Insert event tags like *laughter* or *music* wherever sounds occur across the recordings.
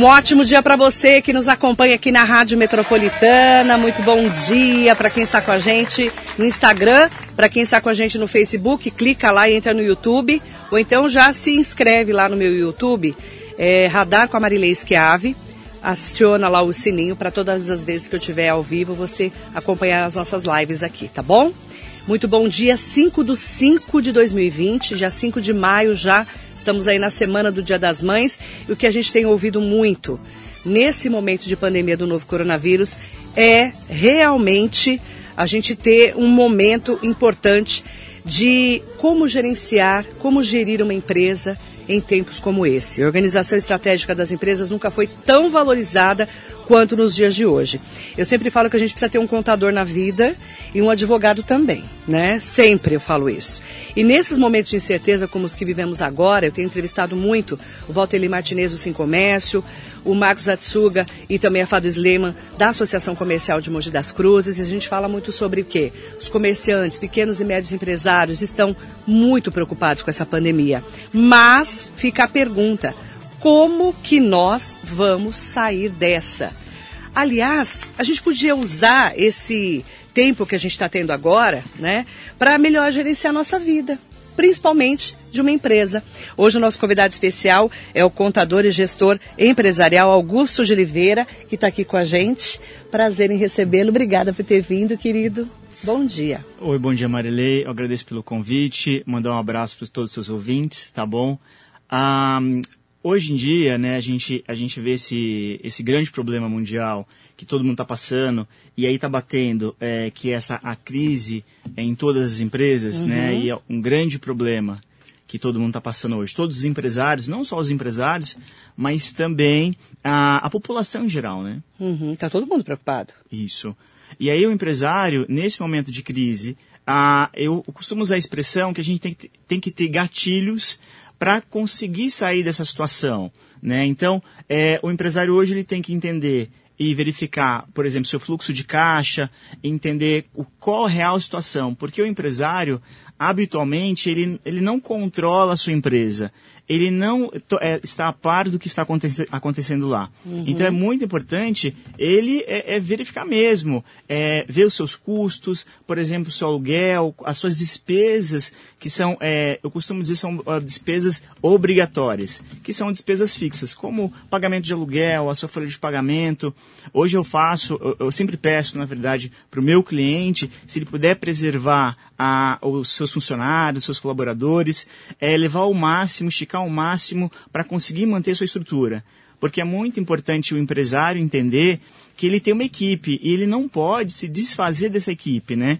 Um ótimo dia para você que nos acompanha aqui na Rádio Metropolitana. Muito bom dia para quem está com a gente no Instagram, para quem está com a gente no Facebook, clica lá e entra no YouTube, ou então já se inscreve lá no meu YouTube, é, Radar com a Marilei Schiave. Aciona lá o sininho para todas as vezes que eu tiver ao vivo você acompanhar as nossas lives aqui, tá bom? Muito bom dia, 5 do 5 de 2020, já 5 de maio já Estamos aí na semana do Dia das Mães e o que a gente tem ouvido muito nesse momento de pandemia do novo coronavírus é realmente a gente ter um momento importante de como gerenciar, como gerir uma empresa em tempos como esse. A organização estratégica das empresas nunca foi tão valorizada quanto nos dias de hoje. Eu sempre falo que a gente precisa ter um contador na vida e um advogado também, né? Sempre eu falo isso. E nesses momentos de incerteza como os que vivemos agora, eu tenho entrevistado muito o Walter Martinez do Sim Comércio, o Marcos Atsuga e também a Fado Sleman da Associação Comercial de Mogi das Cruzes. E a gente fala muito sobre o quê? Os comerciantes, pequenos e médios empresários estão muito preocupados com essa pandemia. Mas fica a pergunta, como que nós vamos sair dessa? Aliás, a gente podia usar esse tempo que a gente está tendo agora, né, para melhor gerenciar a nossa vida, principalmente de uma empresa. Hoje o nosso convidado especial é o contador e gestor empresarial Augusto de Oliveira, que está aqui com a gente. Prazer em recebê-lo. Obrigada por ter vindo, querido. Bom dia. Oi, bom dia, Marilei. Eu agradeço pelo convite. Mandar um abraço para todos os seus ouvintes, tá bom? Ah, hoje em dia, né, a gente, a gente vê esse, esse grande problema mundial que todo mundo está passando e aí está batendo é, que essa a crise é em todas as empresas, né, uhum. né, e é um grande problema que todo mundo está passando hoje. Todos os empresários, não só os empresários, mas também a, a população em geral, né? Está uhum, tá todo mundo preocupado. Isso. E aí o empresário, nesse momento de crise, a, eu costumo usar a expressão que a gente tem, tem que ter gatilhos para conseguir sair dessa situação. Né? Então, é, o empresário hoje ele tem que entender e verificar, por exemplo, seu fluxo de caixa, entender o, qual a real situação, porque o empresário, habitualmente, ele, ele não controla a sua empresa, ele não é, está a par do que está aconte acontecendo lá. Uhum. Então é muito importante ele é, é verificar mesmo, é, ver os seus custos, por exemplo, o seu aluguel, as suas despesas, que são, é, eu costumo dizer, são uh, despesas obrigatórias, que são despesas fixas, como pagamento de aluguel, a sua folha de pagamento. Hoje eu faço, eu, eu sempre peço, na verdade, para o meu cliente, se ele puder preservar a, os seus funcionários, os seus colaboradores, é, levar ao máximo, esticar ao máximo para conseguir manter sua estrutura. Porque é muito importante o empresário entender que ele tem uma equipe e ele não pode se desfazer dessa equipe, né?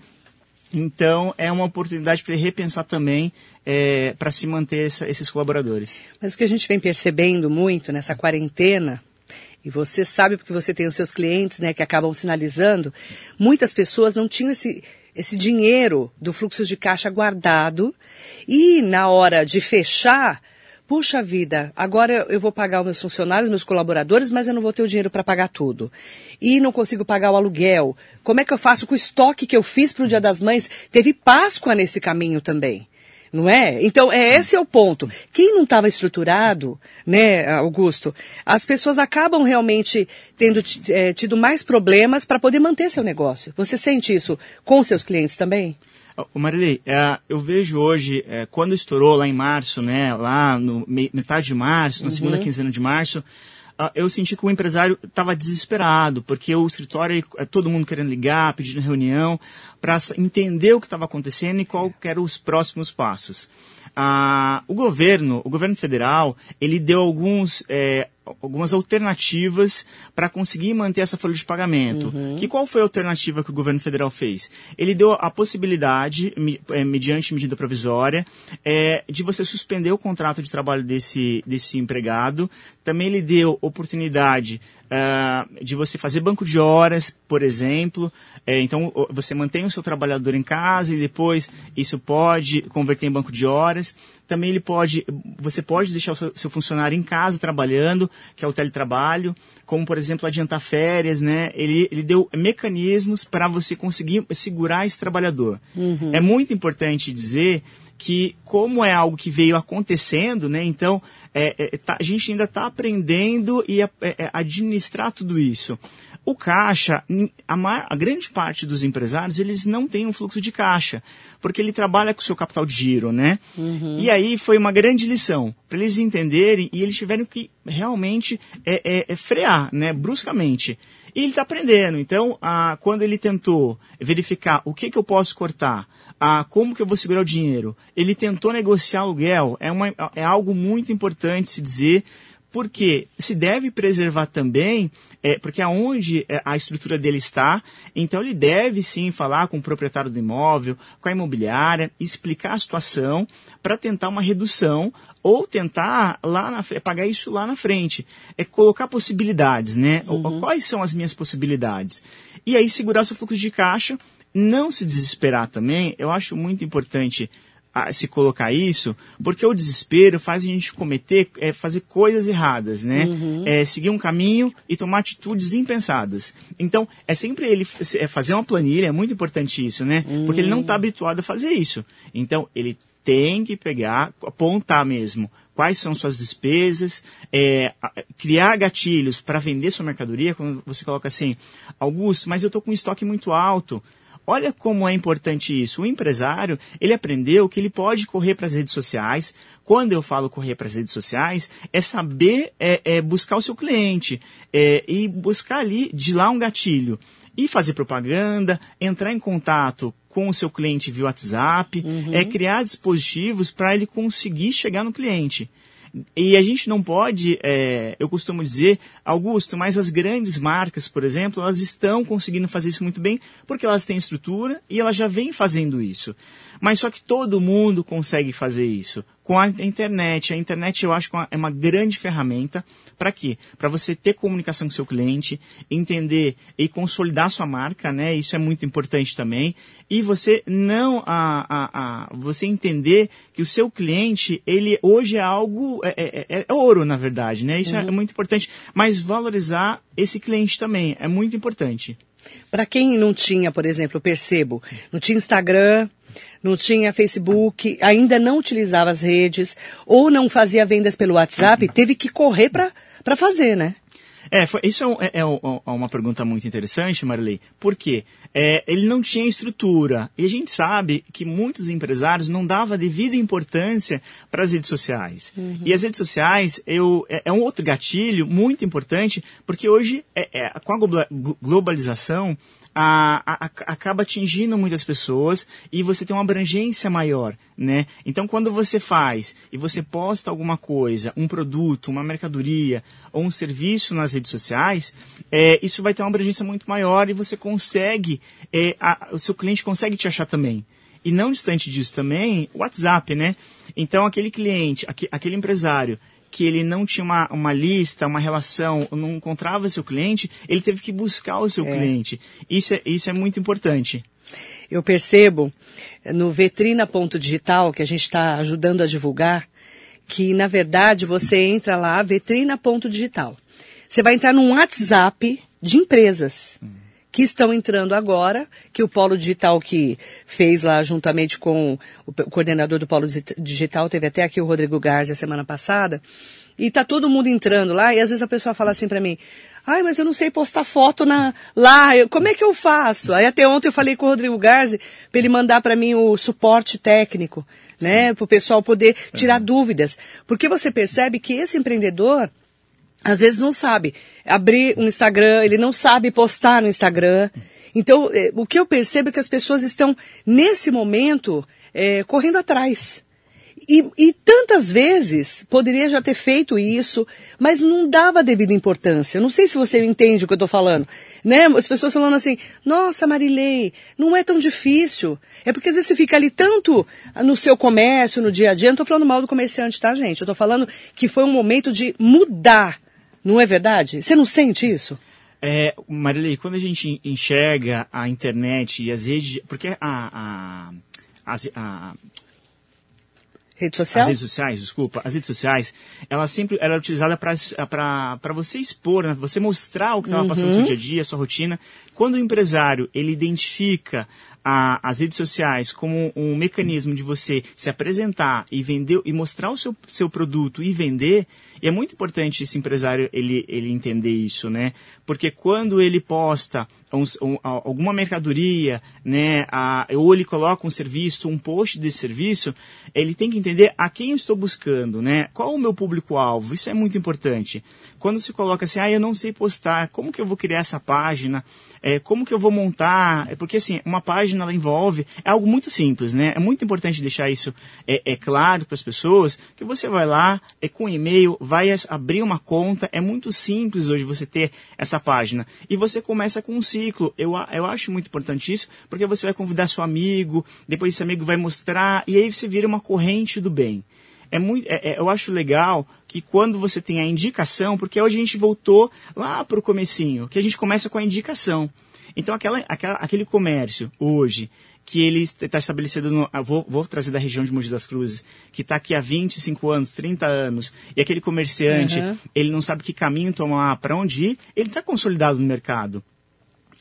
Então, é uma oportunidade para ele repensar também é, para se manter essa, esses colaboradores. Mas o que a gente vem percebendo muito nessa quarentena, e você sabe porque você tem os seus clientes né, que acabam sinalizando, muitas pessoas não tinham esse, esse dinheiro do fluxo de caixa guardado e na hora de fechar, puxa vida, agora eu vou pagar os meus funcionários, meus colaboradores, mas eu não vou ter o dinheiro para pagar tudo. E não consigo pagar o aluguel. Como é que eu faço com o estoque que eu fiz para o Dia das Mães? Teve Páscoa nesse caminho também. Não é? Então, é, esse é o ponto. Quem não estava estruturado, né, Augusto, as pessoas acabam realmente tendo é, tido mais problemas para poder manter seu negócio. Você sente isso com seus clientes também? O Marilei, é, eu vejo hoje, é, quando estourou lá em março, né, lá no metade de março, na uhum. segunda quinzena de março, uh, eu senti que o empresário estava desesperado, porque o escritório, é, todo mundo querendo ligar, pedindo reunião, para entender o que estava acontecendo e qual eram os próximos passos. Uh, o governo, o governo federal, ele deu alguns é, algumas alternativas para conseguir manter essa folha de pagamento. Uhum. Que qual foi a alternativa que o governo federal fez? Ele deu a possibilidade, é, mediante medida provisória, é, de você suspender o contrato de trabalho desse, desse empregado. Também ele deu oportunidade uh, de você fazer banco de horas, por exemplo. É, então, você mantém o seu trabalhador em casa e depois isso pode converter em banco de horas. Também ele pode, você pode deixar o seu, seu funcionário em casa trabalhando, que é o teletrabalho, como, por exemplo, adiantar férias, né? Ele, ele deu mecanismos para você conseguir segurar esse trabalhador. Uhum. É muito importante dizer que como é algo que veio acontecendo, né? Então é, é, tá, a gente ainda está aprendendo e a, é, é, administrar tudo isso. O caixa, a, maior, a, grande parte dos empresários, eles não têm um fluxo de caixa, porque ele trabalha com o seu capital de giro, né? Uhum. E aí foi uma grande lição, para eles entenderem, e eles tiveram que realmente é, é, frear, né, bruscamente. E ele está aprendendo. Então, a, quando ele tentou verificar o que, que eu posso cortar, a, como que eu vou segurar o dinheiro, ele tentou negociar aluguel, é, uma, é algo muito importante se dizer, porque se deve preservar também, é, porque aonde é, a estrutura dele está, então ele deve sim falar com o proprietário do imóvel, com a imobiliária, explicar a situação para tentar uma redução ou tentar lá na, pagar isso lá na frente. É colocar possibilidades, né? Uhum. Quais são as minhas possibilidades? E aí segurar seu fluxo de caixa, não se desesperar também, eu acho muito importante a se colocar isso, porque o desespero faz a gente cometer, é, fazer coisas erradas, né? Uhum. É, seguir um caminho e tomar atitudes impensadas. Então, é sempre ele é fazer uma planilha, é muito importante isso, né? Uhum. Porque ele não está habituado a fazer isso. Então, ele tem que pegar, apontar mesmo quais são suas despesas, é, criar gatilhos para vender sua mercadoria, quando você coloca assim, Augusto, mas eu estou com um estoque muito alto, Olha como é importante isso. O empresário, ele aprendeu que ele pode correr para as redes sociais. Quando eu falo correr para as redes sociais, é saber é, é buscar o seu cliente é, e buscar ali de lá um gatilho e fazer propaganda, entrar em contato com o seu cliente via WhatsApp, uhum. é criar dispositivos para ele conseguir chegar no cliente. E a gente não pode, é, eu costumo dizer, Augusto, mas as grandes marcas, por exemplo, elas estão conseguindo fazer isso muito bem porque elas têm estrutura e elas já vêm fazendo isso. Mas só que todo mundo consegue fazer isso com a internet. A internet eu acho que é uma grande ferramenta para quê? Para você ter comunicação com seu cliente, entender e consolidar sua marca, né? Isso é muito importante também. E você não a, a, a você entender que o seu cliente ele hoje é algo é, é, é, é ouro na verdade, né? Isso é uhum. é muito importante. Mas valorizar esse cliente também é muito importante. Para quem não tinha, por exemplo, percebo, não tinha Instagram, não tinha Facebook, ainda não utilizava as redes, ou não fazia vendas pelo WhatsApp, teve que correr para fazer, né? É, foi, isso é, é, é, é, uma pergunta muito interessante, Marilei. Por quê? É, ele não tinha estrutura. E a gente sabe que muitos empresários não davam devida importância para as redes sociais. Uhum. E as redes sociais eu, é, é, um outro gatilho muito importante, porque hoje, é, com a globalização, a, a, acaba atingindo muitas pessoas e você tem uma abrangência maior, né? Então, quando você faz e você posta alguma coisa, um produto, uma mercadoria ou um serviço nas redes sociais, é, isso vai ter uma abrangência muito maior e você consegue, é, a, o seu cliente consegue te achar também. E não distante disso também, o WhatsApp, né? Então, aquele cliente, aquele empresário que ele não tinha uma, uma lista, uma relação, não encontrava seu cliente, ele teve que buscar o seu é. cliente. Isso é, isso é muito importante. Eu percebo no vetrina.digital, que a gente está ajudando a divulgar, que na verdade você entra lá, vetrina.digital. Você vai entrar num WhatsApp de empresas. Hum que estão entrando agora, que o Polo Digital que fez lá juntamente com o coordenador do Polo Digital, teve até aqui o Rodrigo Garza semana passada, e tá todo mundo entrando lá, e às vezes a pessoa fala assim para mim, ai, mas eu não sei postar foto na, lá, eu, como é que eu faço? Aí até ontem eu falei com o Rodrigo Garza para ele mandar para mim o suporte técnico, né, para o pessoal poder tirar uhum. dúvidas, porque você percebe que esse empreendedor, às vezes não sabe abrir um Instagram, ele não sabe postar no Instagram. Então, é, o que eu percebo é que as pessoas estão, nesse momento, é, correndo atrás. E, e, tantas vezes poderia já ter feito isso, mas não dava devida importância. Não sei se você entende o que eu estou falando. Né? As pessoas falando assim, nossa Marilei, não é tão difícil. É porque às vezes você fica ali tanto no seu comércio, no dia a dia. Não estou falando mal do comerciante, tá, gente? Eu estou falando que foi um momento de mudar não é verdade? Você não sente isso? É, Marilei, quando a gente enxerga a internet e as redes. Porque a. a, a, a Rede social? As redes sociais, desculpa. As redes sociais, ela sempre era utilizada para você expor, né? você mostrar o que estava uhum. passando no seu dia a dia, a sua rotina. Quando o empresário, ele identifica a, as redes sociais como um mecanismo de você se apresentar e vender e mostrar o seu, seu produto e vender, e é muito importante esse empresário ele, ele entender isso, né? Porque quando ele posta um, um, alguma mercadoria, né, a, ou ele coloca um serviço, um post desse serviço, ele tem que entender a quem eu estou buscando, né? Qual o meu público-alvo? Isso é muito importante. Quando se coloca assim, ah, eu não sei postar, como que eu vou criar essa página? É, como que eu vou montar? É porque assim, uma página ela envolve é algo muito simples, né? É muito importante deixar isso é, é claro para as pessoas que você vai lá é com e-mail, vai abrir uma conta, é muito simples hoje você ter essa página e você começa com um ciclo. Eu, eu acho muito importante isso porque você vai convidar seu amigo, depois esse amigo vai mostrar e aí você vira uma corrente do bem é muito, é, é, eu acho legal que quando você tem a indicação, porque hoje a gente voltou lá para o comecinho, que a gente começa com a indicação. Então aquela, aquela, aquele comércio hoje que ele está estabelecido no. Ah, vou, vou, trazer da região de Mogi das Cruzes, que está aqui há 25 anos, 30 anos, e aquele comerciante, uhum. ele não sabe que caminho tomar, para onde ir, ele está consolidado no mercado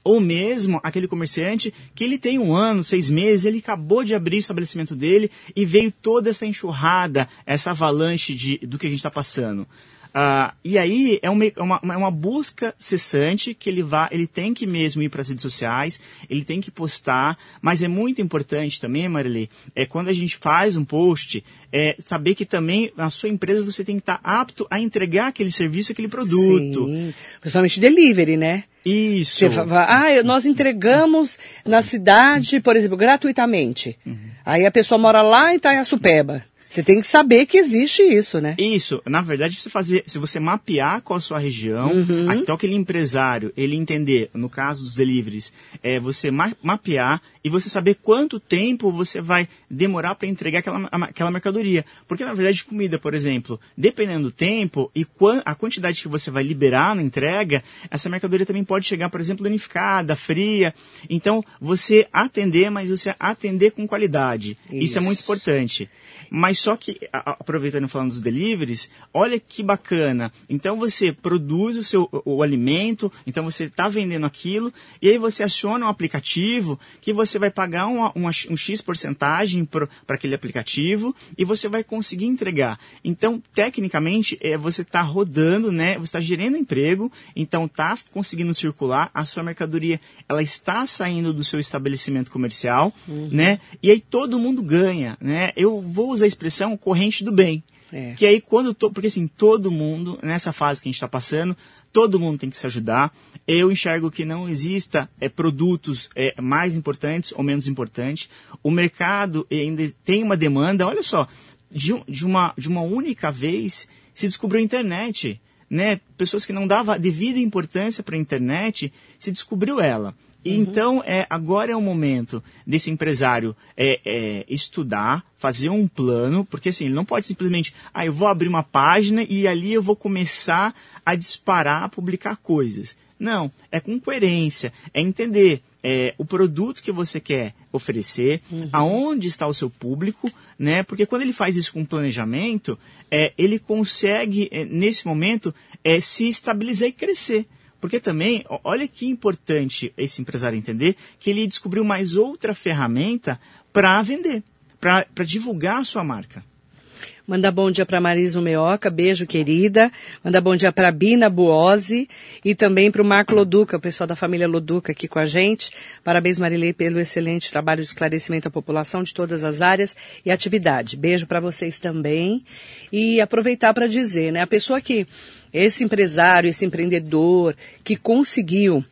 ou mesmo aquele comerciante que ele tem um ano, seis meses, ele acabou de abrir o estabelecimento dele e veio toda essa enxurrada, essa avalanche de, do que a gente está passando. Uh, e aí é uma, é uma, é uma, busca cessante que ele, vá, ele tem que mesmo ir para as redes sociais, ele tem que postar, mas é muito importante também, Marilei, é quando a gente faz um post, é saber que também na sua empresa você tem que estar tá apto a entregar aquele serviço, aquele produto. Sim, principalmente delivery, né? Isso. ah, nós entregamos na cidade, por exemplo, gratuitamente. Uhum. Aí a pessoa mora lá em Itaiaçupeba. Você tem que saber que existe isso, né? Isso. Na verdade, se, fazer, se você mapear qual a sua região, uhum. então aquele empresário, ele entender, no caso dos deliveries, é você ma mapear e você saber quanto tempo você vai demorar para entregar aquela, aquela mercadoria. Porque, na verdade, comida, por exemplo, dependendo do tempo e a quantidade que você vai liberar na entrega, essa mercadoria também pode chegar, por exemplo, danificada, fria. Então, você atender, mas você atender com qualidade. Isso, Isso é muito importante. Mas só que, aproveitando falando dos deliveries, olha que bacana. Então você produz o seu o, o alimento, então você está vendendo aquilo, e aí você aciona um aplicativo que você vai pagar uma, uma, um X porcentagem para aquele aplicativo e você vai conseguir entregar. Então, tecnicamente, é, você está rodando, né? Você está gerando emprego, então está conseguindo circular, a sua mercadoria ela está saindo do seu estabelecimento comercial, uhum. né? E aí todo mundo ganha, né? Eu vou usa a expressão corrente do bem. É. Que aí quando, to, porque assim, todo mundo, nessa fase que a gente está passando, todo mundo tem que se ajudar. Eu enxergo que não exista é, produtos é, mais importantes ou menos importantes. O mercado ainda tem uma demanda, olha só, de, de, uma, de uma única vez se descobriu a internet. Né? Pessoas que não davam devida importância para a internet, se descobriu ela. Uhum. Então, é, agora é o momento desse empresário é, é, estudar, fazer um plano, porque assim, ele não pode simplesmente, ah, eu vou abrir uma página e ali eu vou começar a disparar, a publicar coisas. Não, é com coerência, é entender é, o produto que você quer oferecer, uhum. aonde está o seu público, né? Porque quando ele faz isso com planejamento, é, ele consegue, é, nesse momento, é, se estabilizar e crescer. Porque também, olha que importante esse empresário entender que ele descobriu mais outra ferramenta para vender, para divulgar a sua marca. Manda bom dia para Marisa Meoca, beijo querida. Manda bom dia para Bina Buozzi e também para o Marco Loduca, o pessoal da família Loduca aqui com a gente. Parabéns Marilei pelo excelente trabalho de esclarecimento à população de todas as áreas e atividade. Beijo para vocês também. E aproveitar para dizer, né, a pessoa que esse empresário, esse empreendedor que conseguiu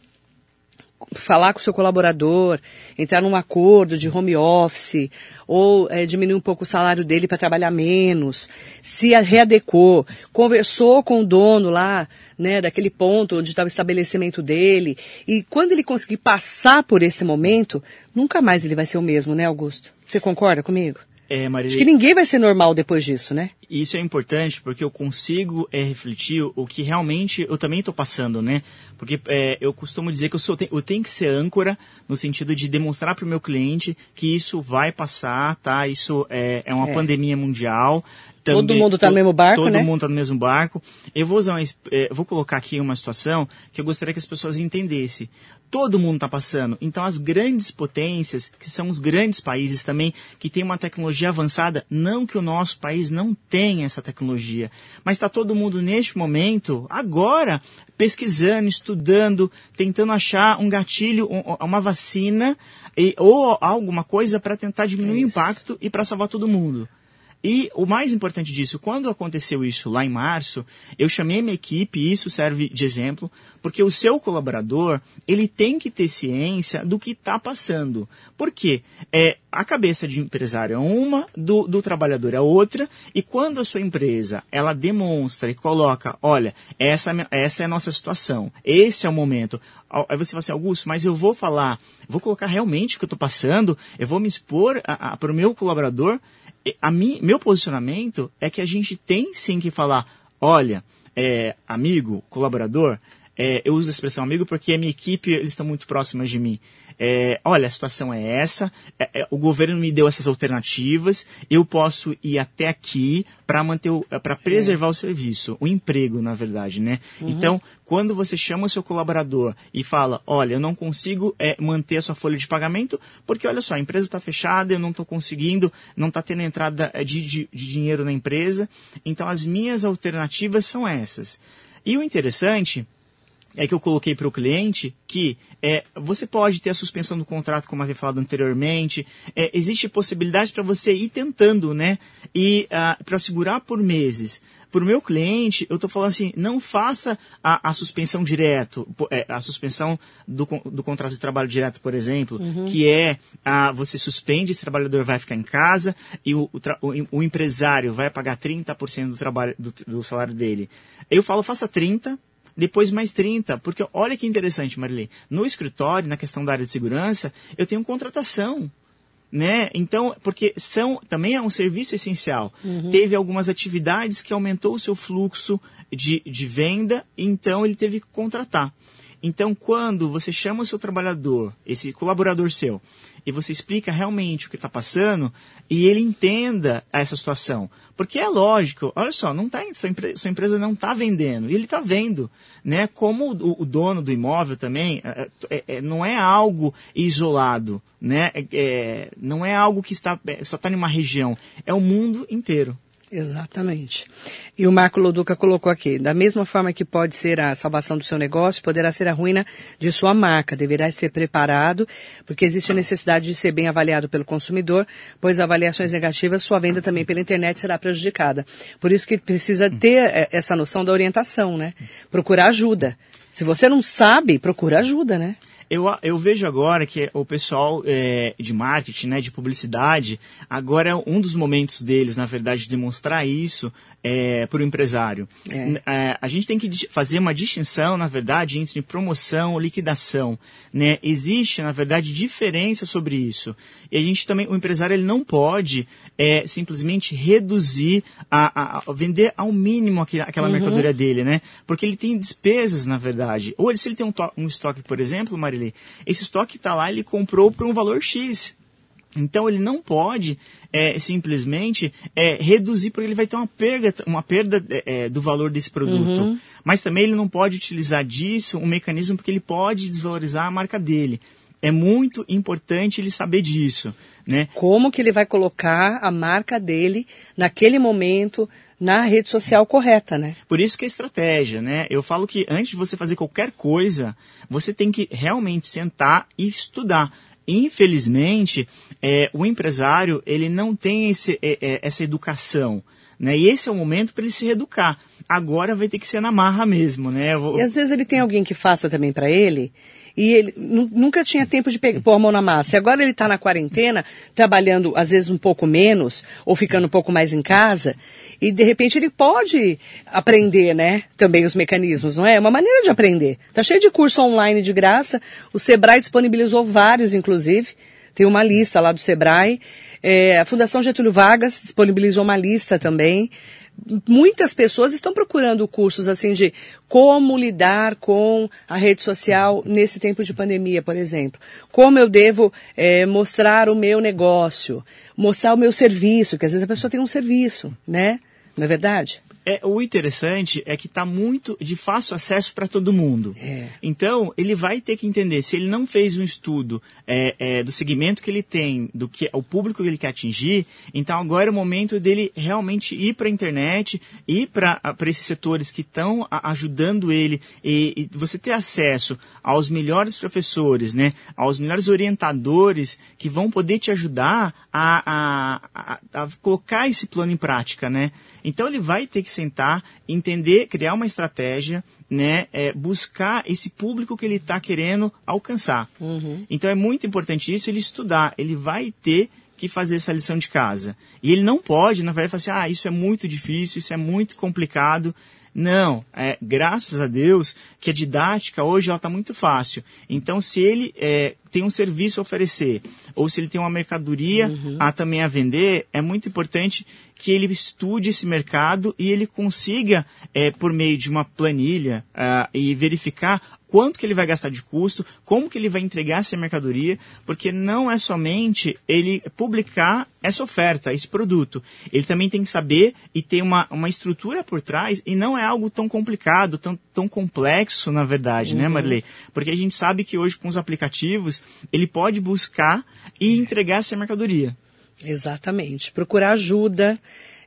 falar com o seu colaborador, entrar num acordo de home office, ou é, diminuir um pouco o salário dele para trabalhar menos, se readequou, conversou com o dono lá, né, daquele ponto onde estava o estabelecimento dele, e quando ele conseguir passar por esse momento, nunca mais ele vai ser o mesmo, né, Augusto? Você concorda comigo? É. Acho que ninguém vai ser normal depois disso, né? isso é importante porque eu consigo é, refletir o que realmente eu também estou passando, né? Porque é, eu costumo dizer que eu, sou, eu tenho que ser âncora no sentido de demonstrar para o meu cliente que isso vai passar, tá? Isso é, é uma é. pandemia mundial. Também, todo mundo está no mesmo barco, todo né? Todo mundo está no mesmo barco. Eu vou usar uma, é, vou colocar aqui uma situação que eu gostaria que as pessoas entendessem todo mundo está passando. Então, as grandes potências, que são os grandes países também, que têm uma tecnologia avançada, não que o nosso país não tenha essa tecnologia, mas está todo mundo neste momento, agora, pesquisando, estudando, tentando achar um gatilho, uma vacina e, ou alguma coisa para tentar diminuir Isso. o impacto e para salvar todo mundo. E o mais importante disso, quando aconteceu isso lá em março, eu chamei minha equipe, e isso serve de exemplo, porque o seu colaborador, ele tem que ter ciência do que está passando. Por quê? É, a cabeça de empresário é uma, do, do trabalhador é outra, e quando a sua empresa, ela demonstra e coloca, olha, essa, essa é a nossa situação, esse é o momento, Aí você fala assim, Augusto, mas eu vou falar, vou colocar realmente o que eu estou passando, eu vou me expor para o meu colaborador, a mim, meu posicionamento é que a gente tem sim que falar, olha, é, amigo, colaborador, é, eu uso a expressão amigo porque a minha equipe, eles estão muito próximos de mim é, olha, a situação é essa, é, é, o governo me deu essas alternativas, eu posso ir até aqui para manter, para preservar é. o serviço, o emprego, na verdade, né? Uhum. Então, quando você chama o seu colaborador e fala, olha, eu não consigo é, manter a sua folha de pagamento porque, olha só, a empresa está fechada, eu não estou conseguindo, não está tendo entrada de, de, de dinheiro na empresa, então as minhas alternativas são essas. E o interessante é que eu coloquei para o cliente que é, você pode ter a suspensão do contrato, como havia falado anteriormente. É, existe possibilidade para você ir tentando, né? E ah, para segurar por meses. Para o meu cliente, eu estou falando assim, não faça a, a suspensão direto, é, a suspensão do, do contrato de trabalho direto, por exemplo, uhum. que é a, você suspende, esse trabalhador vai ficar em casa e o, o, o empresário vai pagar 30% do, trabalho, do, do salário dele. Eu falo, faça 30%, depois mais 30, porque olha que interessante, Marilei, no escritório, na questão da área de segurança, eu tenho contratação, né? Então, porque são também é um serviço essencial. Uhum. Teve algumas atividades que aumentou o seu fluxo de, de venda, então ele teve que contratar. Então, quando você chama o seu trabalhador, esse colaborador seu, e você explica realmente o que está passando e ele entenda essa situação. Porque é lógico, olha só, não tá, sua, sua empresa não está vendendo, e ele está vendo. Né? Como o, o, dono do imóvel também, é, é, é não é algo isolado, né? É, é, não é algo que está, é, só está em uma região, é o mundo inteiro. Exatamente. E o Marco Loduca colocou aqui, da mesma forma que pode ser a salvação do seu negócio, poderá ser a ruína de sua marca. Deverá ser preparado, porque existe a necessidade de ser bem avaliado pelo consumidor, pois avaliações negativas, sua venda também pela internet será prejudicada. Por isso que precisa ter é, essa noção da orientação, né? Procurar ajuda. Se você não sabe, procura ajuda, né? Eu, eu vejo agora que o pessoal é, de marketing, né, de publicidade, agora é um dos momentos deles, na verdade, de demonstrar isso é, para o empresário. É. É, a gente tem que fazer uma distinção, na verdade, entre promoção e liquidação. Né? Existe, na verdade, diferença sobre isso. E a gente também, o empresário ele não pode é, simplesmente reduzir, a, a, a, vender ao mínimo aquela, aquela uhum. mercadoria dele, né? Porque ele tem despesas, na verdade. Ou ele, se ele tem um, um estoque, por exemplo, Marilei, esse estoque está lá, ele comprou por um valor X. Então ele não pode é, simplesmente é, reduzir, porque ele vai ter uma perda, uma perda é, do valor desse produto. Uhum. Mas também ele não pode utilizar disso um mecanismo porque ele pode desvalorizar a marca dele. É muito importante ele saber disso. Né? Como que ele vai colocar a marca dele naquele momento na rede social correta, né? Por isso que é estratégia, né? Eu falo que antes de você fazer qualquer coisa, você tem que realmente sentar e estudar infelizmente, é, o empresário ele não tem esse, é, é, essa educação. Né? E esse é o momento para ele se reeducar. Agora vai ter que ser na marra mesmo, né? Vou... E às vezes ele tem alguém que faça também para ele e ele nunca tinha tempo de pegar, pôr a mão na massa. E agora ele está na quarentena, trabalhando às vezes um pouco menos, ou ficando um pouco mais em casa, e de repente ele pode aprender, né, também os mecanismos, não é? É uma maneira de aprender. Tá cheio de curso online de graça, o Sebrae disponibilizou vários, inclusive, Tem uma lista lá do Sebrae. É, a Fundação Getúlio Vargas disponibilizou uma lista também. Muitas pessoas estão procurando cursos assim de como lidar com a rede social nesse tempo de pandemia, por exemplo. Como eu devo é, mostrar o meu negócio, mostrar o meu serviço, que às vezes a pessoa tem um serviço, né? Não é verdade? É, o interessante é que está muito de fácil acesso para todo mundo. É. Então, ele vai ter que entender, se ele não fez um estudo é, é, do segmento que ele tem, do que o público que ele quer atingir, então agora é o momento dele realmente ir para a internet, ir para esses setores que estão ajudando ele e, e, você ter acesso aos melhores professores, né, aos melhores orientadores que vão poder te ajudar a, a, a, a colocar esse plano em prática, né? Então ele vai ter que sentar, entender, criar uma estratégia, né, é, buscar esse público que ele está querendo alcançar. Uhum. Então é muito importante isso, ele estudar, ele vai ter que fazer essa lição de casa. E ele não pode, na verdade, falar assim, ah, isso é muito difícil, isso é muito complicado. Não, é, graças a Deus que a didática hoje ela está muito fácil. Então, se ele é, tem um serviço a oferecer, ou se ele tem uma mercadoria uhum. a também a vender, é muito importante que ele estude esse mercado e ele consiga, é, por meio de uma planilha, uh, e verificar quanto que ele vai gastar de custo, como que ele vai entregar essa mercadoria, porque não é somente ele publicar essa oferta, esse produto. Ele também tem que saber e ter uma, uma estrutura por trás, e não é algo tão complicado, tão, tão complexo, na verdade, né, uhum. né, Marley? Porque a gente sabe que hoje com os aplicativos, ele pode buscar e entregar essa mercadoria. Exatamente. Procurar ajuda.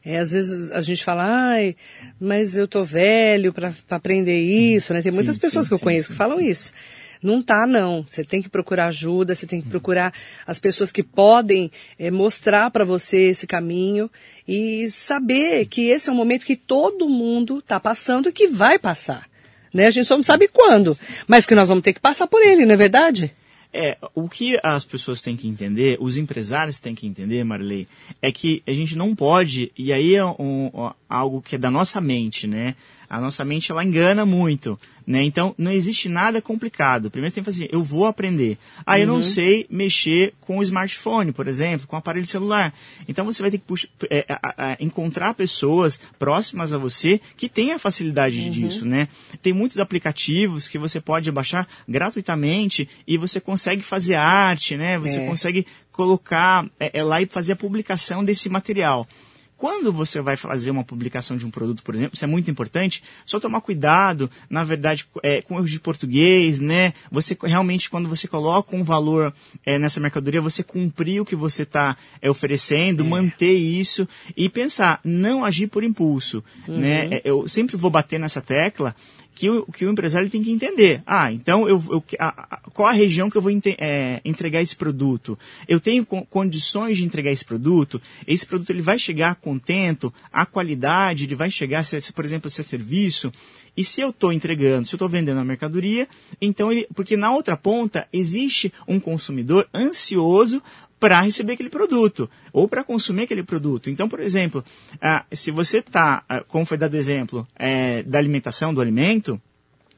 É, às vezes a gente fala, ai, mas eu tô velho para aprender isso, né? Tem muitas sim, pessoas sim, que eu sim, conheço que falam isso. Não tá, não. Você tem que procurar ajuda, você tem que procurar as pessoas que podem é, mostrar para você esse caminho e saber que esse é um momento que todo mundo está passando e que vai passar. Né? A gente só não sabe quando, mas que nós vamos ter que passar por ele, não é verdade? É, o que as pessoas têm que entender, os empresários têm que entender, Marley, é que a gente não pode, e aí é um, algo que é da nossa mente, né? A nossa mente ela engana muito, né? Então não existe nada complicado. Primeiro tem que fazer, eu vou aprender. Ah, uhum. eu não uhum. sei mexer com o smartphone, por exemplo, com o aparelho celular. Então você vai ter que puxa, é, a, a, encontrar pessoas próximas a você que tenham a facilidade uhum. disso, né? Tem muitos aplicativos que você pode baixar gratuitamente e você consegue fazer arte, né? Você é. consegue colocar é, é lá e fazer a publicação desse material. Quando você vai fazer uma publicação de um produto, por exemplo, isso é muito importante, só tomar cuidado, na verdade, é, com erros de português, né? Você realmente, quando você coloca um valor é, nessa mercadoria, você cumprir o que você está é, oferecendo, é. manter isso e pensar, não agir por impulso, né? uhum. né? Eu sempre vou bater nessa tecla que o, que o empresário tem que entender. Ah, então eu, eu a, a, qual a região que eu vou é, entregar esse produto? Eu tenho co condições de entregar esse produto? Esse produto ele vai chegar contento? A qualidade ele vai chegar, se por exemplo, se é serviço? E se eu estou entregando, se eu estou vendendo a mercadoria, então ele, porque na outra ponta existe um consumidor ansioso para receber aquele produto ou para consumir aquele produto. Então, por exemplo, ah, se você está, ah, como foi dado exemplo, é, da alimentação, do alimento,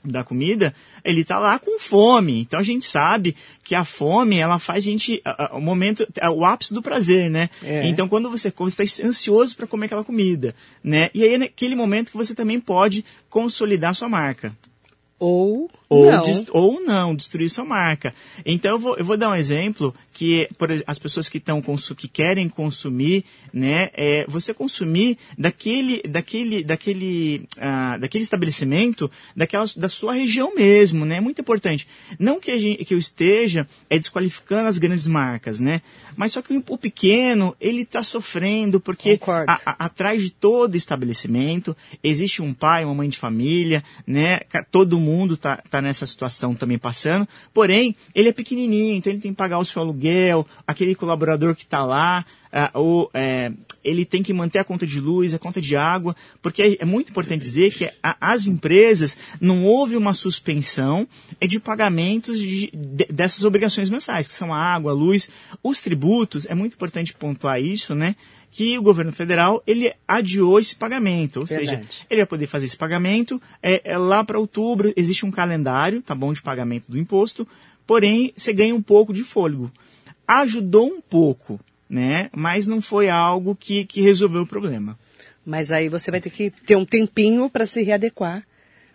da comida, ele está lá com fome. Então a gente sabe que a fome ela faz a gente o momento o ápice do prazer, né? É. Então quando você está ansioso para comer aquela comida, né? E aí é naquele momento que você também pode consolidar sua marca. Ou ou não. ou não, destruir sua marca. Então eu vou, eu vou dar um exemplo que por as pessoas que estão que querem consumir, né, é você consumir daquele daquele daquele ah, daquele estabelecimento, daquela da sua região mesmo, né? É muito importante. Não que a gente, que eu esteja é desqualificando as grandes marcas, né? Mas só que o, o pequeno ele está sofrendo porque a, a, atrás de todo estabelecimento existe um pai, uma mãe de família, né? Todo mundo está tá nessa situação também passando, porém, ele é pequenininho, então ele tem que pagar o seu aluguel, aquele colaborador que está lá, uh, ou é, ele tem que manter a conta de luz, a conta de água, porque é, é muito importante dizer que a, as empresas não houve uma suspensão de pagamentos de, de, dessas obrigações mensais, que são a água, a luz, os tributos, é muito importante pontuar isso, né? Que o governo federal ele adiou esse pagamento, ou Verdade. seja, ele vai poder fazer esse pagamento é, é lá para outubro existe um calendário, tá bom, de pagamento do imposto, porém você ganha um pouco de fôlego. ajudou um pouco, né? Mas não foi algo que, que resolveu o problema. Mas aí você vai ter que ter um tempinho para se readequar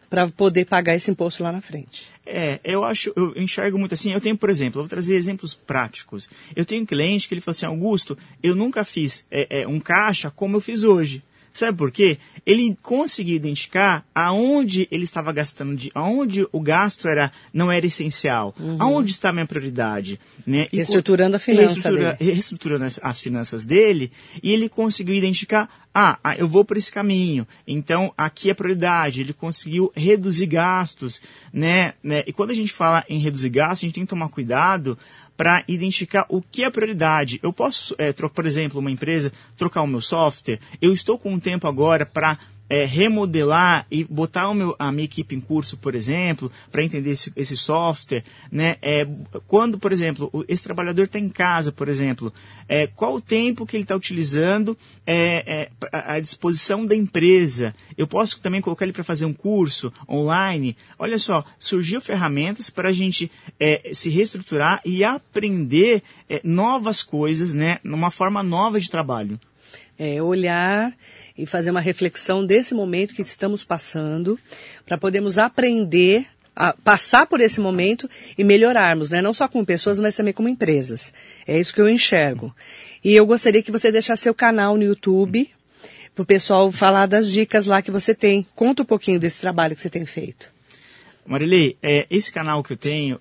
para poder pagar esse imposto lá na frente. É, eu acho, eu enxergo muito assim. Eu tenho, por exemplo, eu vou trazer exemplos práticos. Eu tenho um cliente que ele falou assim, Augusto, eu nunca fiz é, é, um caixa como eu fiz hoje. Sabe por quê? Ele conseguia identificar aonde ele estava gastando, de, aonde o gasto era, não era essencial, uhum. aonde está a minha prioridade. Né? E reestruturando a finança reestrutura, dele. Reestruturando as, as finanças dele, e ele conseguiu identificar ah, ah, eu vou por esse caminho, então aqui é prioridade. Ele conseguiu reduzir gastos, né? né? E quando a gente fala em reduzir gastos, a gente tem que tomar cuidado para identificar o que é prioridade. Eu posso, é, por exemplo, uma empresa trocar o meu software. Eu estou com um tempo agora para é, remodelar e botar meu, a minha equipe em curso, por exemplo, para entender esse, esse, software, né? É, quando, por exemplo, esse trabalhador está em casa, por exemplo, é, qual o tempo que ele está utilizando é, é à disposição da empresa? Eu posso também colocar ele para fazer um curso online. Olha só, surgiu ferramentas para a gente é, se reestruturar e aprender é, novas coisas, né? Numa forma nova de trabalho. É, olhar e fazer uma reflexão desse momento que estamos passando, para podermos aprender a passar por esse momento e melhorarmos, né? Não só como pessoas, mas também como empresas. É isso que eu enxergo. E eu gostaria que você deixasse seu canal no YouTube para o pessoal falar das dicas lá que você tem. Conta um pouquinho desse trabalho que você tem feito. Marilei, é, esse canal que eu tenho,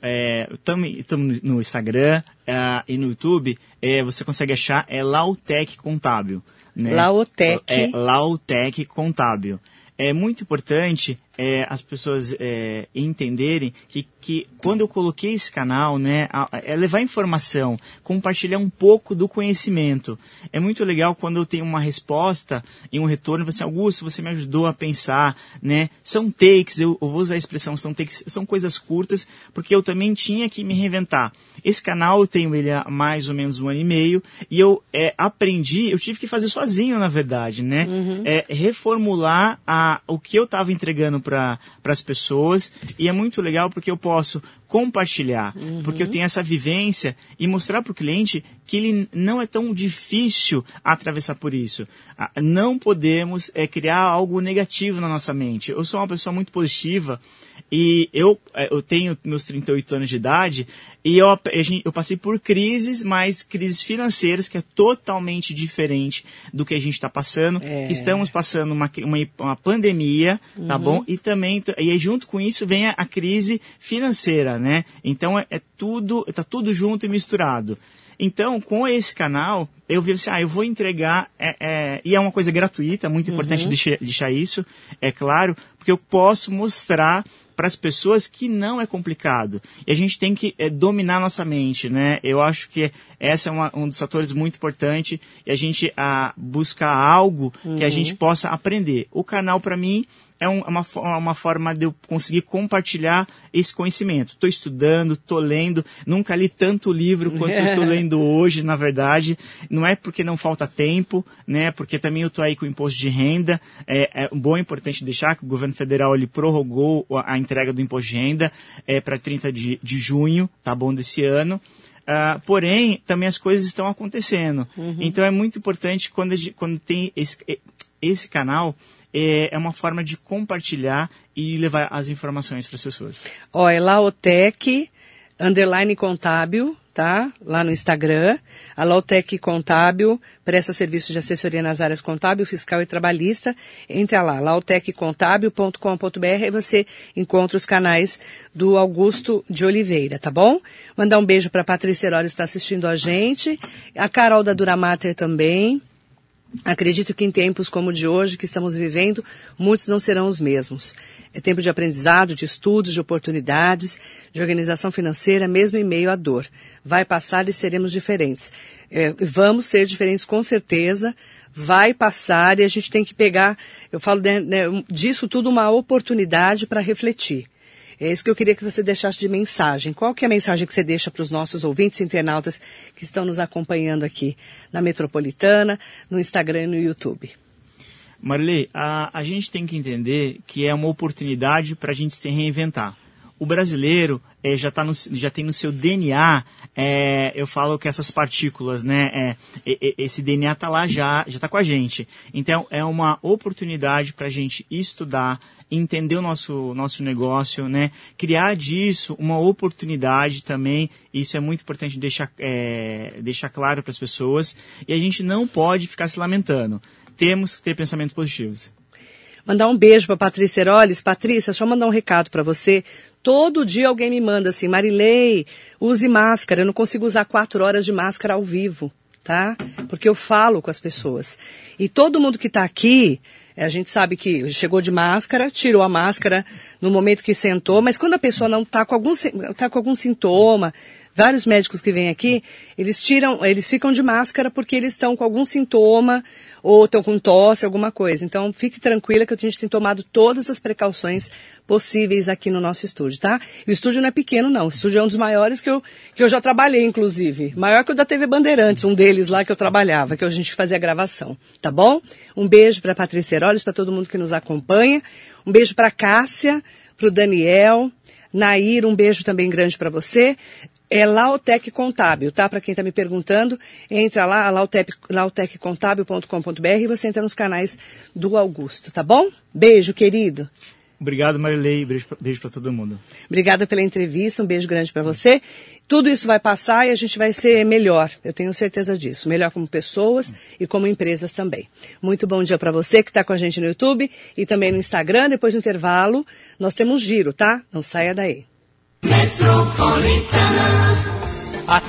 estamos é, no Instagram é, e no YouTube, é, você consegue achar, é Lautec Contábil. Né? Lautec. É, Lautec Contábil. É muito importante é, as pessoas é, entenderem que, que quando eu coloquei esse canal, né, é levar informação, compartilhar um pouco do conhecimento. É muito legal quando eu tenho uma resposta e um retorno, você, Augusto, você me ajudou a pensar, né? São takes, eu, eu vou usar a expressão são takes, são coisas curtas, porque eu também tinha que me reinventar. Esse canal eu tenho ele há mais ou menos um ano e meio e eu é, aprendi, eu tive que fazer sozinho, na verdade, né? Uhum. É, reformular a, o que eu estava entregando para as pessoas e é muito legal porque eu posso compartilhar, uhum. porque eu tenho essa vivência e mostrar para o cliente que ele não é tão difícil atravessar por isso. Não podemos é, criar algo negativo na nossa mente. Eu sou uma pessoa muito positiva e eu, é, eu tenho meus 38 anos de idade e eu, eu passei por crises, mas crises financeiras, que é totalmente diferente do que a gente está passando. É. Que estamos passando uma, uma, uma pandemia, tá uhum. tá bom? E também, e junto com isso vem a, a crise financeira, né? Então é, é tudo, tá tudo junto e misturado. Então, com esse canal, eu vi assim, ah, eu vou entregar, é, é, e é uma coisa gratuita, muito importante uhum. deixar, deixar isso, é claro, porque eu posso mostrar para as pessoas que não é complicado. E a gente tem que é, dominar nossa mente, né? Eu acho que essa é uma, um dos fatores muito importantes e a gente a, buscar algo uhum. que a gente uhum. possa aprender. O canal, para mim, é um, uma, uma forma de eu conseguir compartilhar esse conhecimento. Estou estudando, estou lendo, nunca li tanto livro quanto estou *laughs* lendo hoje, na verdade. Não é porque não falta tempo, né? Porque também eu estou aí com o imposto de renda. É, é bom e importante deixar que o governo federal ele prorrogou a entrega do imposto de renda é, para 30 de, de junho, tá bom, desse ano. Uh, porém, também as coisas estão acontecendo. Uhum. Então é muito importante quando, quando tem esse, esse canal, é, é uma forma de compartilhar e levar as informações para as pessoas. Ó, é Laotec, underline contábil, tá? Lá no Instagram. A Lautec Contábil presta serviços de assessoria nas áreas contábil, fiscal e trabalhista. Entra lá, lauteccontábil.com.br e você encontra os canais do Augusto de Oliveira, tá bom? Mandar um beijo para Patrícia Herói está assistindo a gente. A Carol da Duramater também. Acredito que em tempos como o de hoje, que estamos vivendo, muitos não serão os mesmos. É tempo de aprendizado, de estudos, de oportunidades, de organização financeira, mesmo em meio à dor. Vai passar e seremos diferentes. É, vamos ser diferentes com certeza. Vai passar e a gente tem que pegar, eu falo né, disso tudo, uma oportunidade para refletir. É isso que eu queria que você deixasse de mensagem. Qual que é a mensagem que você deixa para os nossos ouvintes internautas que estão nos acompanhando aqui na Metropolitana, no Instagram e no YouTube? Marilei, a, a gente tem que entender que é uma oportunidade para a gente se reinventar. o brasileiro é, já, tá no, já tem no seu DNA, é, eu falo que essas partículas, né, é, esse DNA está lá já, já está com a gente. Então, é uma oportunidade para a gente estudar, entender o nosso, nosso negócio, né, criar disso uma oportunidade também, isso é muito importante deixar, é, deixar claro para as pessoas, e a gente não pode ficar se lamentando. Temos que ter pensamentos positivos. Mandar um beijo para Patrícia Heroles. Patrícia, só mandar um recado para você. Todo dia alguém me manda assim, Marilei, use máscara. Eu não consigo usar quatro horas de máscara ao vivo, tá? Porque eu falo com as pessoas. E todo mundo que está aqui, a gente sabe que chegou de máscara, tirou a máscara no momento que sentou, mas quando a pessoa não está com algum, tá com algum sintoma, vários médicos que vêm aqui, eles tiram, eles ficam de máscara porque eles estão com algum sintoma ou estão com tosse, alguma coisa. Então, fique tranquila que a gente tem tomado todas as precauções possíveis aqui no nosso estúdio, tá? E o estúdio não é pequeno, não. O estúdio é um dos maiores que eu, que eu já trabalhei, inclusive. Maior que o da TV Bandeirantes, um deles lá que eu trabalhava, que a gente fazia a gravação, tá bom? Um beijo para Patrícia Heroles, para todo mundo que nos acompanha. Um beijo para Cássia, para o Daniel, Nair, um beijo também grande para você. É Lautec Contábil, tá? Para quem está me perguntando, entra lá, lauteccontábil.com.br e você entra nos canais do Augusto, tá bom? Beijo, querido. Obrigado, Marilei. Beijo, beijo para todo mundo. Obrigada pela entrevista, um beijo grande para você. Tudo isso vai passar e a gente vai ser melhor, eu tenho certeza disso. Melhor como pessoas e como empresas também. Muito bom dia para você que está com a gente no YouTube e também no Instagram. Depois do intervalo, nós temos giro, tá? Não saia daí. Metropolitana. A